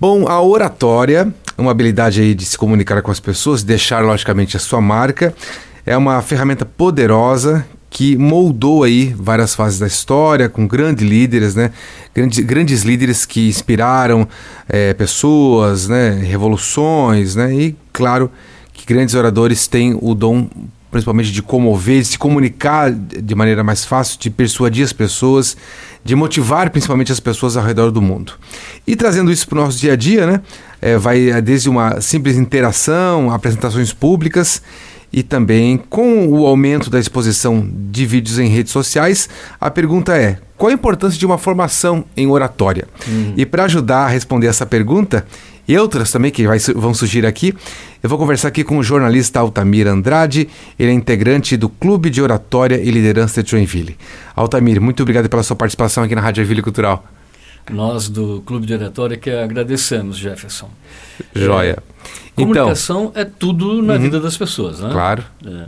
Bom, a oratória, uma habilidade aí de se comunicar com as pessoas, deixar logicamente a sua marca, é uma ferramenta poderosa que moldou aí várias fases da história com grandes líderes, né? Grandes, grandes líderes que inspiraram é, pessoas, né? Revoluções, né? E claro que grandes oradores têm o dom principalmente de comover, de se comunicar de maneira mais fácil, de persuadir as pessoas, de motivar principalmente as pessoas ao redor do mundo. E trazendo isso para o nosso dia a dia, né? É, vai desde uma simples interação, apresentações públicas e também com o aumento da exposição de vídeos em redes sociais, a pergunta é: qual a importância de uma formação em oratória? Uhum. E para ajudar a responder essa pergunta, e outras também que vai, vão surgir aqui, eu vou conversar aqui com o jornalista Altamir Andrade, ele é integrante do Clube de Oratória e Liderança de Joinville. Altamir, muito obrigado pela sua participação aqui na Rádio Joinville Cultural. Nós do Clube de Oratória que agradecemos, Jefferson. Joia. É, comunicação então, é tudo na uhum, vida das pessoas, né? Claro. É.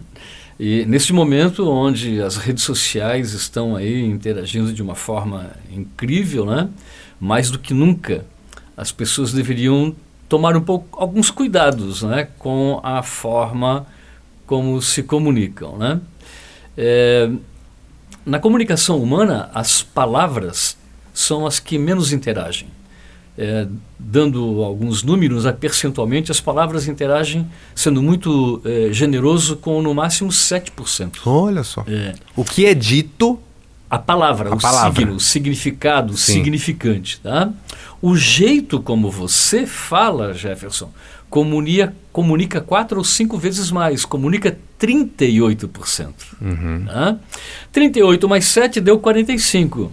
E neste momento onde as redes sociais estão aí interagindo de uma forma incrível, né? Mais do que nunca, as pessoas deveriam tomar um pouco alguns cuidados, né? Com a forma como se comunicam, né? É, na comunicação humana, as palavras são as que menos interagem. É, dando alguns números, né, percentualmente, as palavras interagem sendo muito é, generoso com no máximo 7%. Olha só. É. O que é dito. A palavra, a o palavra. signo, o significado, o significante. Tá? O jeito como você fala, Jefferson, comunica, comunica quatro ou cinco vezes mais, comunica 38%. Uhum. Tá? 38 mais 7 deu 45%.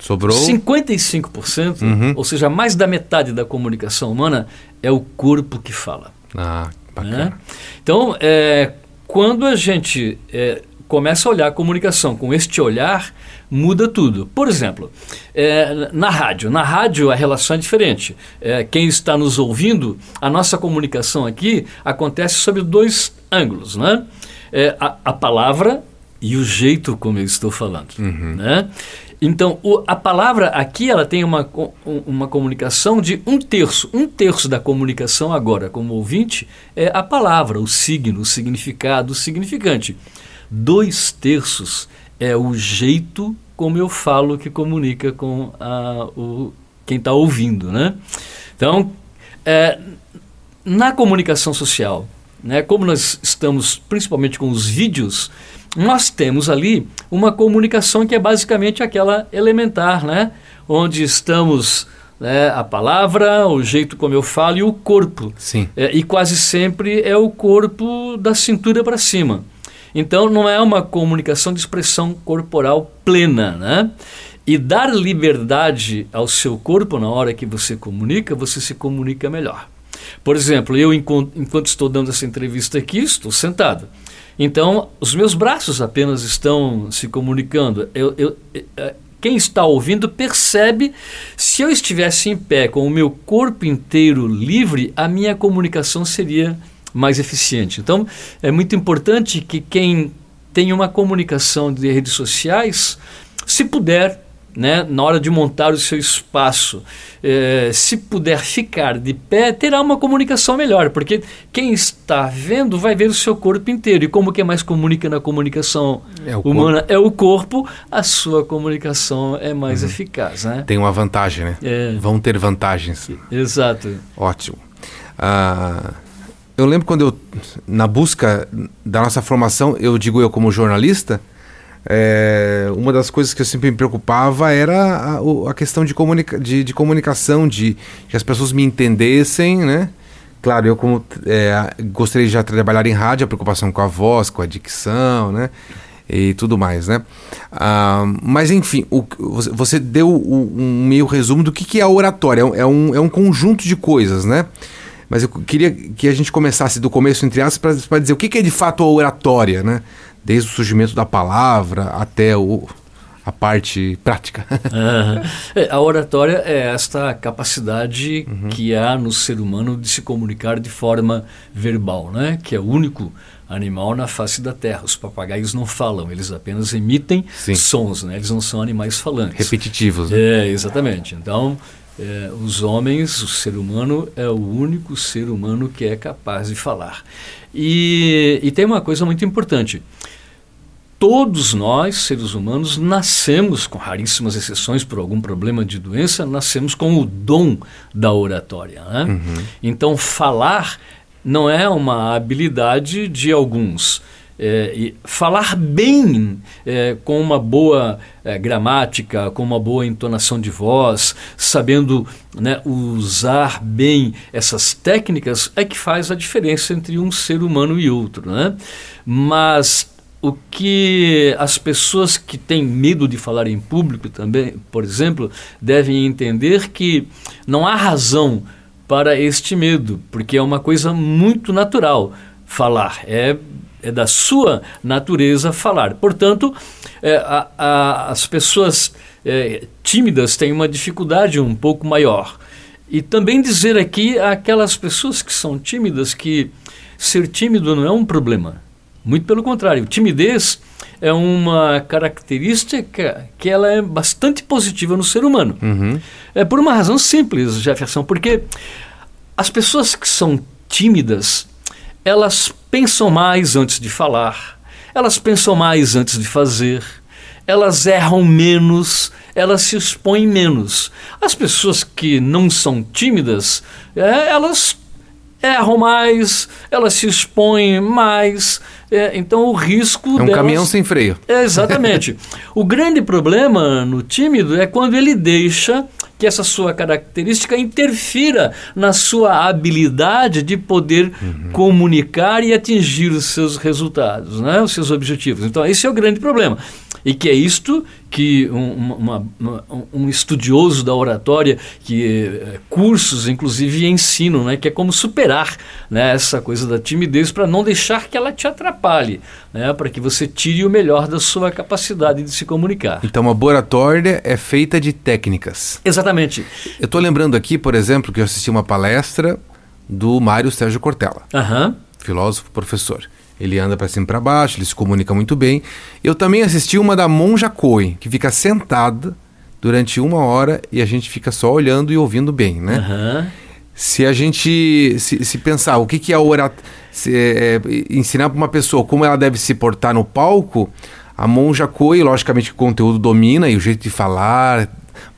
Sobrou? 55%, uhum. ou seja, mais da metade da comunicação humana é o corpo que fala. Ah, bacana. Né? Então, é, quando a gente é, começa a olhar a comunicação com este olhar, muda tudo. Por exemplo, é, na rádio. Na rádio a relação é diferente. É, quem está nos ouvindo, a nossa comunicação aqui acontece sob dois ângulos. Né? É, a, a palavra e o jeito como eu estou falando. Uhum. Né? Então, o, a palavra aqui ela tem uma, uma comunicação de um terço. Um terço da comunicação agora, como ouvinte, é a palavra, o signo, o significado, o significante. Dois terços é o jeito como eu falo que comunica com a, o, quem está ouvindo. Né? Então, é, na comunicação social, né, como nós estamos principalmente com os vídeos, nós temos ali uma comunicação que é basicamente aquela elementar, né? Onde estamos né, a palavra, o jeito como eu falo e o corpo. Sim. É, e quase sempre é o corpo da cintura para cima. Então não é uma comunicação de expressão corporal plena, né? E dar liberdade ao seu corpo na hora que você comunica, você se comunica melhor. Por exemplo, eu enquanto, estou dando essa entrevista aqui, estou sentado. Então, os meus braços apenas estão se comunicando. Eu, eu, é, quem está ouvindo percebe, se eu estivesse em pé com o meu corpo inteiro livre, a minha comunicação seria mais eficiente. Então, é muito importante que quem tem uma comunicação de redes sociais, se puder, né, na hora de montar o seu espaço, eh, se puder ficar de pé, terá uma comunicação melhor, porque quem está vendo vai ver o seu corpo inteiro. E como que mais comunica na comunicação é humana corpo. é o corpo, a sua comunicação é mais uhum. eficaz. Né? Tem uma vantagem, né? É. Vão ter vantagens. Exato. Ótimo. Ah, eu lembro quando eu, na busca da nossa formação, eu digo eu como jornalista, é, uma das coisas que eu sempre me preocupava era a, a questão de, comunica de, de, comunicação, de que as pessoas me entendessem, né? Claro, eu como é, gostaria de já trabalhar em rádio, a preocupação com a voz, com a dicção, né? E tudo mais, né? Ah, mas enfim, o, você deu um meio resumo do que, que é a oratória. É um, é um conjunto de coisas, né? Mas eu queria que a gente começasse do começo, entre aspas, para dizer o que, que é de fato a oratória, né? desde o surgimento da palavra até o, a parte prática. é, a oratória é esta capacidade uhum. que há no ser humano de se comunicar de forma verbal, né? que é o único animal na face da Terra. Os papagaios não falam, eles apenas emitem Sim. sons, né? eles não são animais falantes. Repetitivos. Né? É, exatamente. Então, É, os homens, o ser humano, é o único ser humano que é capaz de falar. E, e tem uma coisa muito importante. Todos nós, seres humanos, nascemos, com raríssimas exceções por algum problema de doença, nascemos com o dom da oratória. Né? Uhum. Então, falar não é uma habilidade de alguns. É, falar bem, é, com uma boa é, gramática, com uma boa entonação de voz, sabendo né, usar bem essas técnicas, é que faz a diferença entre um ser humano e outro. Né? Mas o que as pessoas que têm medo de falar em público também, por exemplo, devem entender que não há razão para este medo, porque é uma coisa muito natural falar, é, é da sua natureza falar. Portanto, é, a, a, as pessoas é, tímidas têm uma dificuldade um pouco maior. E também dizer aqui àquelas pessoas que são tímidas que ser tímido não é um problema muito pelo contrário, timidez é uma característica que ela é bastante positiva no ser humano. Uhum. É por uma razão simples, Jefferson, porque as pessoas que são tímidas, elas pensam mais antes de falar, elas pensam mais antes de fazer, elas erram menos, elas se expõem menos. As pessoas que não são tímidas, é, elas erram mais, elas se expõem mais, é, então o risco. É um delas... caminhão sem freio. É, exatamente. o grande problema no tímido é quando ele deixa que essa sua característica interfira na sua habilidade de poder uhum. comunicar e atingir os seus resultados, né? os seus objetivos. Então, esse é o grande problema. E que é isto que um, uma, uma, um estudioso da oratória, que é, cursos inclusive ensinam, né, que é como superar né, essa coisa da timidez para não deixar que ela te atrapalhe, né, para que você tire o melhor da sua capacidade de se comunicar. Então, uma oratória é feita de técnicas. Exatamente. Eu estou lembrando aqui, por exemplo, que eu assisti uma palestra do Mário Sérgio Cortella, uhum. filósofo, professor. Ele anda para cima e para baixo, ele se comunica muito bem. Eu também assisti uma da Monja Coen, que fica sentada durante uma hora e a gente fica só olhando e ouvindo bem, né? Uhum. Se a gente se, se, pensar o que, que é orar, se, é, ensinar para uma pessoa como ela deve se portar no palco, a Monja Coen, logicamente, o conteúdo domina e o jeito de falar,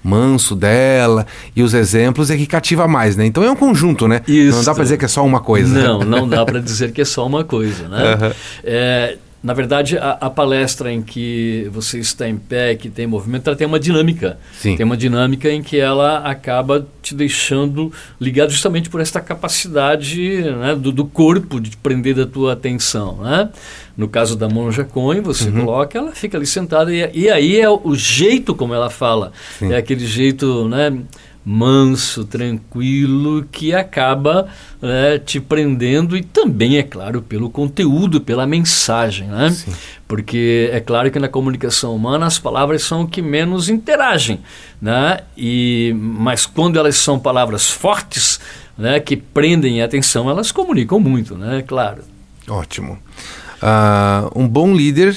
manso dela e os exemplos é que cativa mais, né? Então é um conjunto, né? Isso. Não dá para dizer que é só uma coisa. Não, não dá para dizer que é só uma coisa, né? Uhum. É, na verdade, a, a, palestra em que você está em pé, que tem movimento, ela tem uma dinâmica. Sim. Tem uma dinâmica em que ela acaba te deixando ligado justamente por esta capacidade né, do, do, corpo de prender a tua atenção. Né? No caso da Monja Coen, você uhum. coloca, ela fica ali sentada e, e aí é o, o jeito como ela fala. Sim. É aquele jeito... Né, manso, tranquilo, que acaba né, te prendendo e também, é claro, pelo conteúdo, pela mensagem. Né? Porque é claro que na comunicação humana as palavras são o que menos interagem. Né? E, mas quando elas são palavras fortes, né, que prendem a atenção, elas comunicam muito, né? claro. Ótimo. Uh, um bom líder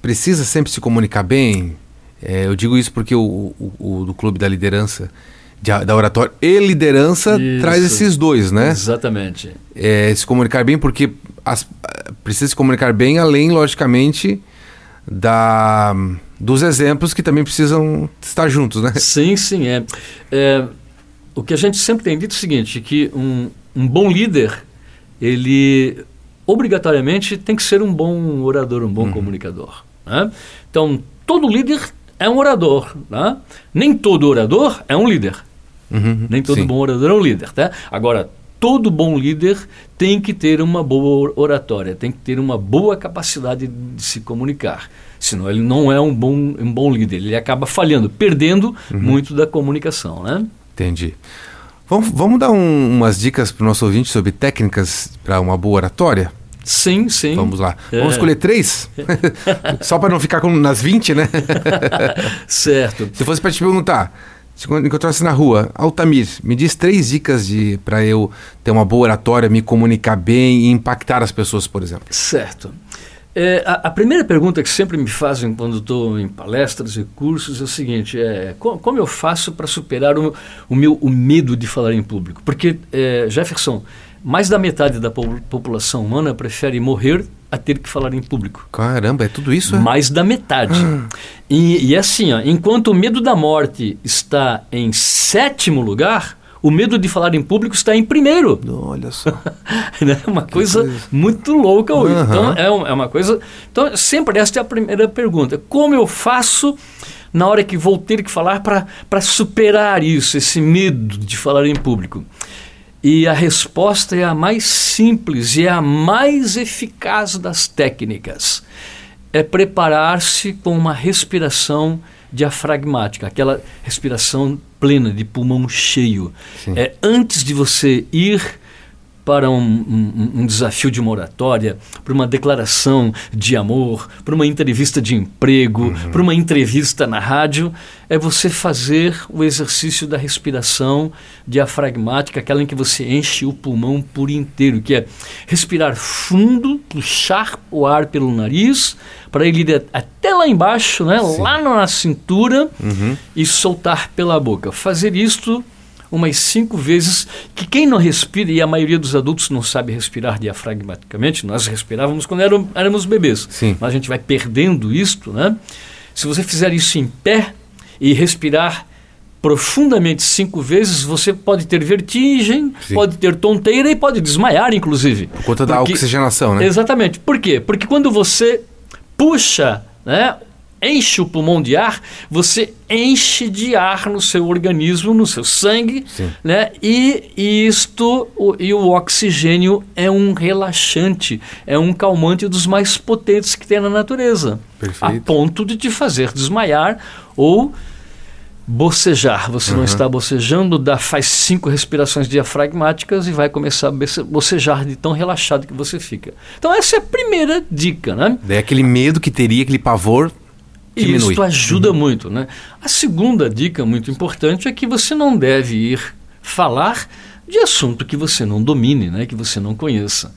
precisa sempre se comunicar bem. É, eu digo isso porque o, o, o do Clube da Liderança de, da oratória e liderança Isso. traz esses dois, né? Exatamente. É, se comunicar bem, porque as, precisa se comunicar bem, além, logicamente, da, dos exemplos que também precisam estar juntos, né? Sim, sim. É. é o que a gente sempre tem dito é o seguinte, que um, um bom líder, ele obrigatoriamente tem que ser um bom orador, um bom uhum. comunicador. Né? Então, todo líder é um orador. Né? Nem todo orador é um líder. Uhum, Nem todo sim. bom orador é um líder, tá? Agora, todo bom líder tem que ter uma boa oratória, tem que ter uma boa capacidade de se comunicar. Senão ele não é um bom, um bom líder, ele acaba falhando, perdendo uhum. muito da comunicação, né? Entendi. Vamos, vamos dar um, umas dicas para o nosso ouvinte sobre técnicas para uma boa oratória? Sim, sim. Vamos lá. É. Vamos escolher três? Só para não ficar com, nas 20, né? certo. Se fosse para te perguntar, se encontrasse na rua, Altamir, me diz três dicas de para eu ter uma boa oratória, me comunicar bem e impactar as pessoas, por exemplo. Certo. É, a, a, primeira pergunta que sempre me fazem quando estou em palestras e cursos é o seguinte: é, como, como eu faço para superar o, o, meu o medo de falar em público? Porque, é, Jefferson, mais da metade da po população humana prefere morrer a ter que falar em público. Caramba, é tudo isso? É? Mais da metade. Ah. E, e assim, ó, enquanto o medo da morte está em sétimo lugar, o medo de falar em público está em primeiro. Olha só. né? Uma coisa, coisa, muito louca hoje. Uhum. Então, é, é uma coisa. Então, sempre esta é a primeira pergunta. Como eu faço na hora que vou ter que falar para superar isso, esse medo de falar em público? E a resposta é a mais simples e é a mais eficaz das técnicas. É preparar-se com uma respiração diafragmática, aquela respiração plena de pulmão cheio. Sim. É antes de você ir para um, um, um, desafio de uma oratória, para uma declaração de amor, para uma entrevista de emprego, uhum. para uma entrevista na rádio, é você fazer o exercício da respiração diafragmática, aquela em que você enche o pulmão por inteiro, que é respirar fundo, puxar o ar pelo nariz, para ele ir até lá embaixo, né, lá na cintura, uhum. e soltar pela boca. Fazer isto umas cinco vezes, que quem não respira, e a maioria dos adultos não sabe respirar diafragmaticamente, nós respirávamos quando éramos, éramos bebês, Sim. mas a gente vai perdendo isto, né? Se você fizer isso em pé e respirar profundamente cinco vezes, você pode ter vertigem, Sim. pode ter tonteira e pode desmaiar, inclusive. Por conta da oxigenação, né? Exatamente. Por quê? Porque quando você puxa né, enche o pulmão de ar, você enche de ar no seu organismo, no seu sangue, Sim. né? E, e isto o, e o oxigênio é um relaxante, é um calmante dos mais potentes que tem na natureza, Perfeito. a ponto de te fazer desmaiar ou bocejar. Você uhum. não está bocejando, dá, faz cinco respirações diafragmáticas e vai começar a bocejar de tão relaxado que você fica. Então essa é a primeira dica, né? É aquele medo que teria, aquele pavor diminui. Isso ajuda uhum. muito, né? A segunda dica muito importante é que você não deve ir falar de assunto que você não domine, né? Que você não conheça.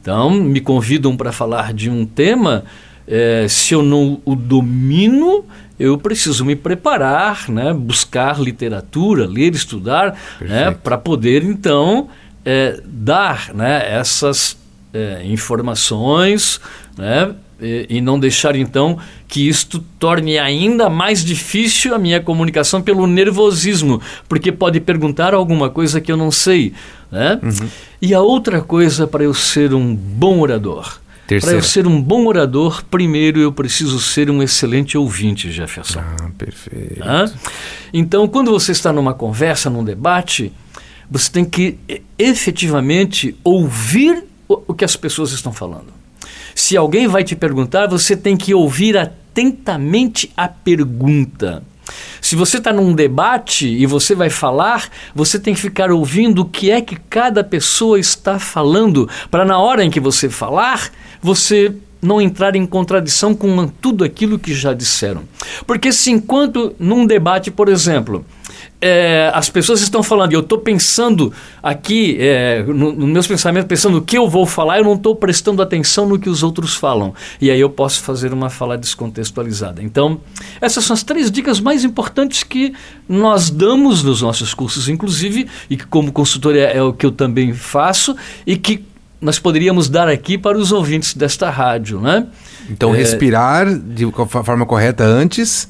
Então, me convidam para falar de um tema, é, se eu não o domino, eu preciso me preparar, né? buscar literatura, ler, estudar, né? para poder então é, dar né? essas é, informações né? E, e, não deixar então que isto torne ainda mais difícil a minha comunicação pelo nervosismo, porque pode perguntar alguma coisa que eu não sei. Né? Uhum. E a outra coisa para eu ser um bom orador. Para eu ser um bom orador, primeiro eu preciso ser um excelente ouvinte, Jefferson. Ah, perfeito. Então, quando você está numa conversa, num debate, você tem que efetivamente ouvir o que as pessoas estão falando. Se alguém vai te perguntar, você tem que ouvir atentamente a pergunta. Se você está num debate e você vai falar, você tem que ficar ouvindo o que é que cada pessoa está falando, para na hora em que você falar, você não entrar em contradição com tudo aquilo que já disseram. Porque se enquanto num debate, por exemplo, é, as pessoas estão falando, e eu estou pensando aqui, é, nos no meus pensamentos, pensando o que eu vou falar, eu não estou prestando atenção no que os outros falam. E aí eu posso fazer uma fala descontextualizada. Então, essas são as três dicas mais importantes que nós damos nos nossos cursos, inclusive, e que como consultor é, é o que eu também faço, e que nós poderíamos dar aqui para os ouvintes desta rádio, né? Então, é, respirar de forma correta antes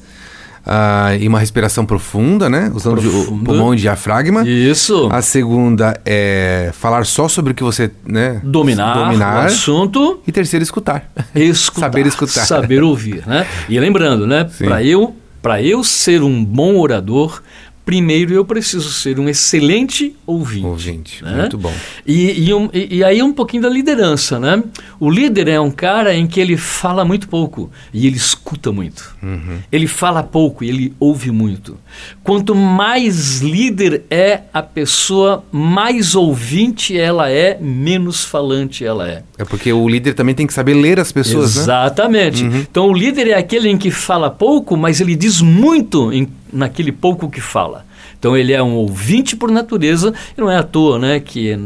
Uh, e uma respiração profunda, né? Usando o pulmão e diafragma. Isso. A segunda é falar só sobre o que você, né? Dominar, dominar. o assunto. E terceiro, escutar. Escutar. saber escutar. Saber ouvir, né? E lembrando, né? Para eu, eu ser um bom orador, primeiro eu preciso ser um excelente ouvinte. Ouvinte, né? muito bom. E, e, um, e, e, aí um pouquinho da liderança, né? O líder é um cara em que ele fala muito pouco e ele escuta muito. Uhum. Ele fala pouco e ele ouve muito. Quanto mais líder é a pessoa, mais ouvinte ela é, menos falante ela é. É porque o líder também tem que saber ler as pessoas, Exatamente. né? Exatamente. Uhum. Então o líder é aquele em que fala pouco, mas ele diz muito em naquele pouco que fala. Então ele é um ouvinte por natureza e não é à toa né, que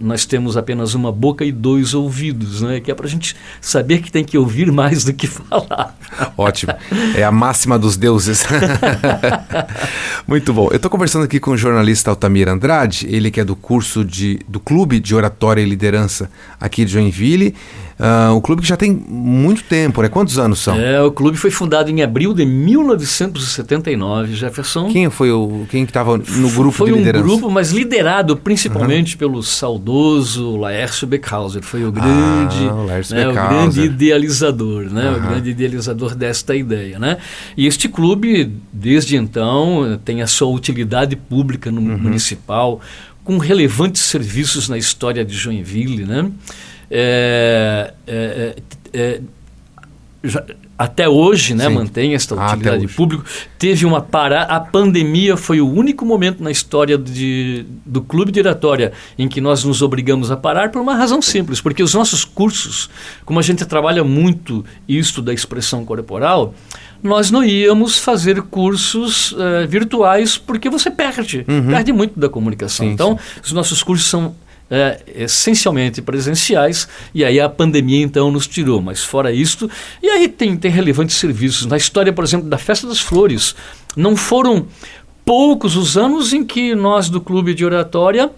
nós temos apenas uma boca e dois ouvidos, né, que é para a gente saber que tem que ouvir mais do que falar. Ótimo. É a máxima dos deuses. Muito bom. Eu estou conversando aqui com o jornalista Altamir Andrade, ele que é do curso de, do Clube de Oratória e Liderança aqui de Joinville. Uh, o clube que já tem muito tempo, né? Quantos anos são? É, o clube foi fundado em abril de 1979, Jefferson. Quem foi o quem que estava no grupo foi de liderança? Foi um grupo, mas liderado principalmente uhum. pelo saudoso Laércio Beckhauser. Foi o grande, ah, o, né, o grande idealizador, né? Uhum. O grande idealizador desta ideia, né? E este clube, desde então, tem a sua utilidade pública no uhum. municipal, com relevantes serviços na história de Joinville, né? É, é, é, é, já, até hoje, né, mantém esta utilidade ah, pública. Teve uma parada. A pandemia foi o único momento na história de, do clube de oratória em que nós nos obrigamos a parar por uma razão simples, porque os nossos cursos, como a gente trabalha muito isso da expressão corporal, nós não íamos fazer cursos uh, virtuais porque você perde, uhum. perde muito da comunicação. Sim, então, sim. os nossos cursos são é, essencialmente presenciais, e aí a pandemia então nos tirou. Mas fora isto, e aí tem, tem relevantes serviços. Na história, por exemplo, da Festa das Flores, não foram poucos os anos em que nós do Clube de Oratória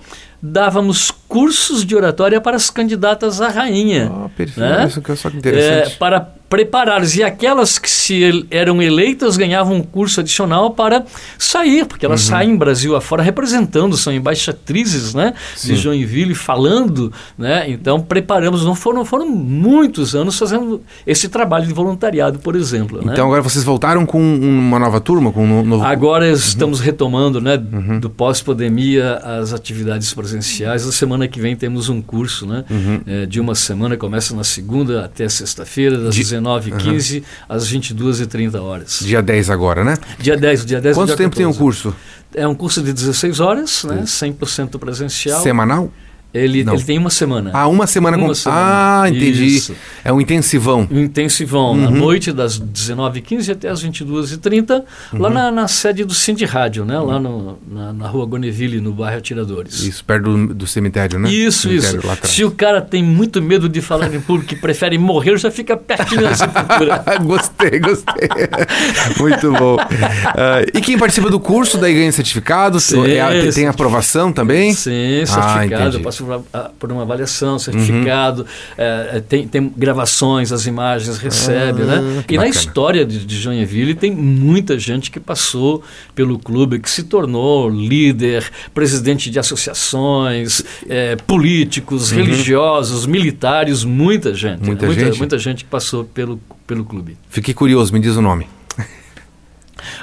dávamos cursos de oratória para as candidatas à rainha. Ah, perfeito. Né? Isso que é só que interessante. É, para preparadas. E aquelas que se eram eleitas ganhavam um curso adicional para sair, porque elas uhum. saem Brasil afora representando, são embaixatrizes né, de Joinville, falando. Né? Então, preparamos. Não foram, foram muitos anos fazendo esse trabalho de voluntariado, por exemplo. Né? Então, né? agora vocês voltaram com uma nova turma? com um novo... Agora uhum. estamos retomando, né, uhum. do pós-pandemia, as atividades presenciais. Na semana que vem temos um curso né, uhum. é, de uma semana, começa na segunda até sexta-feira, das de... 19h15 uhum. às 22h30 horas. Dia 10 agora, né? Dia 10, dia 10 Quanto dia tempo 14. tem um curso? É um curso de 16 horas, né? 100% presencial. Semanal? Ele, ele tem uma semana. Ah, uma semana uma com. Semana. Ah, entendi. Isso. É um intensivão. Um intensivão. Uhum. Na noite, das 19h15 até as 22h30, uhum. lá na, na, sede do Cindy Rádio, né? Lá no, na, na rua Goneville, no bairro Atiradores. Isso, perto do, do cemitério, né? Isso, cemitério, isso. Se o cara tem muito medo de falar em público e prefere morrer, já fica pertinho da sepultura. gostei, gostei. muito bom. Uh, e quem participa do curso daí ganha certificado? Sim, é, tem aprovação também? Sim, certificado. Ah, por uma avaliação, certificado, uhum. é, tem, tem gravações, as imagens recebe, né? ah, né? E bacana. na história de, de Joinville tem muita gente que passou pelo clube, que se tornou líder, presidente de associações, é, políticos, uhum. religiosos, militares, muita gente. Muita, né? gente? muita, muita gente que passou pelo, pelo clube. Fiquei curioso, me diz o nome.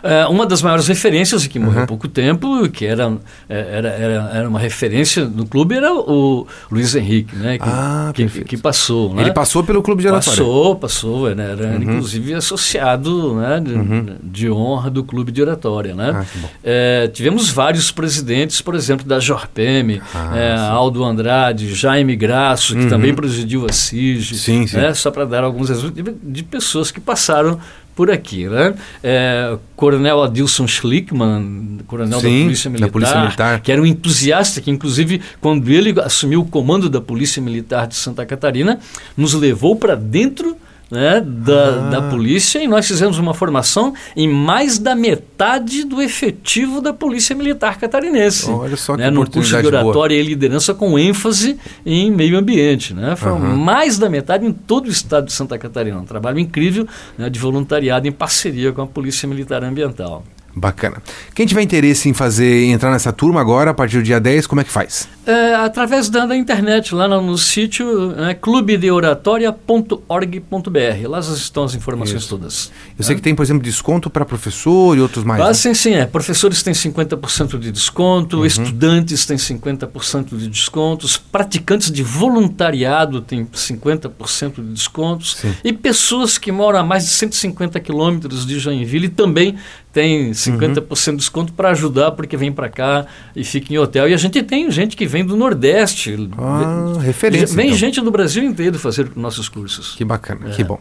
É, uma das maiores referências, que morreu uhum. há pouco tempo, que era, é, era, era, era, uma referência no clube, era o Luiz Henrique, né? Que, ah, que, que, passou. Né? Ele passou pelo clube de oratória? Passou, passou. Né? Era uhum. inclusive associado né? de, uhum. de, honra do clube de oratória. Né? Ah, é, tivemos vários presidentes, por exemplo, da Jorpem, ah, é, Aldo Andrade, Jaime Graço, que também uhum. presidiu a CIG. Sim, sim. Né? Só para dar alguns exemplos de, de pessoas que passaram por aqui. Né? É, Coronel Adilson Schlickman, coronel Sim, da, Polícia Militar, da Polícia Militar, que era um entusiasta, que inclusive quando ele assumiu o comando da Polícia Militar de Santa Catarina, nos levou para dentro né, da, ah. da polícia e nós fizemos uma formação em mais da metade do efetivo da Polícia Militar Catarinense. Olha só que né, no curso de oratória boa. e liderança com ênfase em meio ambiente. Né? Foram uhum. mais da metade em todo o estado de Santa Catarina. Um trabalho incrível né, de voluntariado em parceria com a Polícia Militar Ambiental. Bacana. Quem tiver interesse em fazer entrar nessa turma agora, a partir do dia 10, como é que faz? É, através da, da, internet, lá no, no sítio é, clubedeoratoria.org.br. Lá estão as informações Isso. todas. Eu sei que tem, por exemplo, desconto para professor e outros mais. Ah, né? sim, sim. É. Professores têm 50% de desconto, uhum. estudantes têm 50% de descontos, praticantes de voluntariado têm 50% de descontos sim. e pessoas que moram a mais de 150 quilômetros de Joinville também tem 50% uhum. de desconto para ajudar, porque vem para cá e fica em hotel. E a gente tem gente que vem do Nordeste. Ah, referência. Vem então. gente do Brasil inteiro fazer nossos cursos. Que bacana, é. que bom.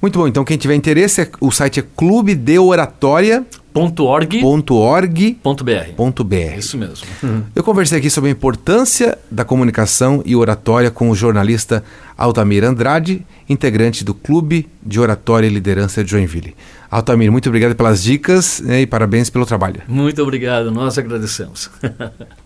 Muito bom, então quem tiver interesse, é, o site é clubedeoratoria.org.br .org.br. .org.br. Isso mesmo. Eu conversei aqui sobre a importância da comunicação e oratória com o jornalista Altamir Andrade, integrante do Clube de Oratória e Liderança de Joinville. Altamir, muito obrigado pelas dicas né, e parabéns pelo trabalho. Muito obrigado, nós agradecemos.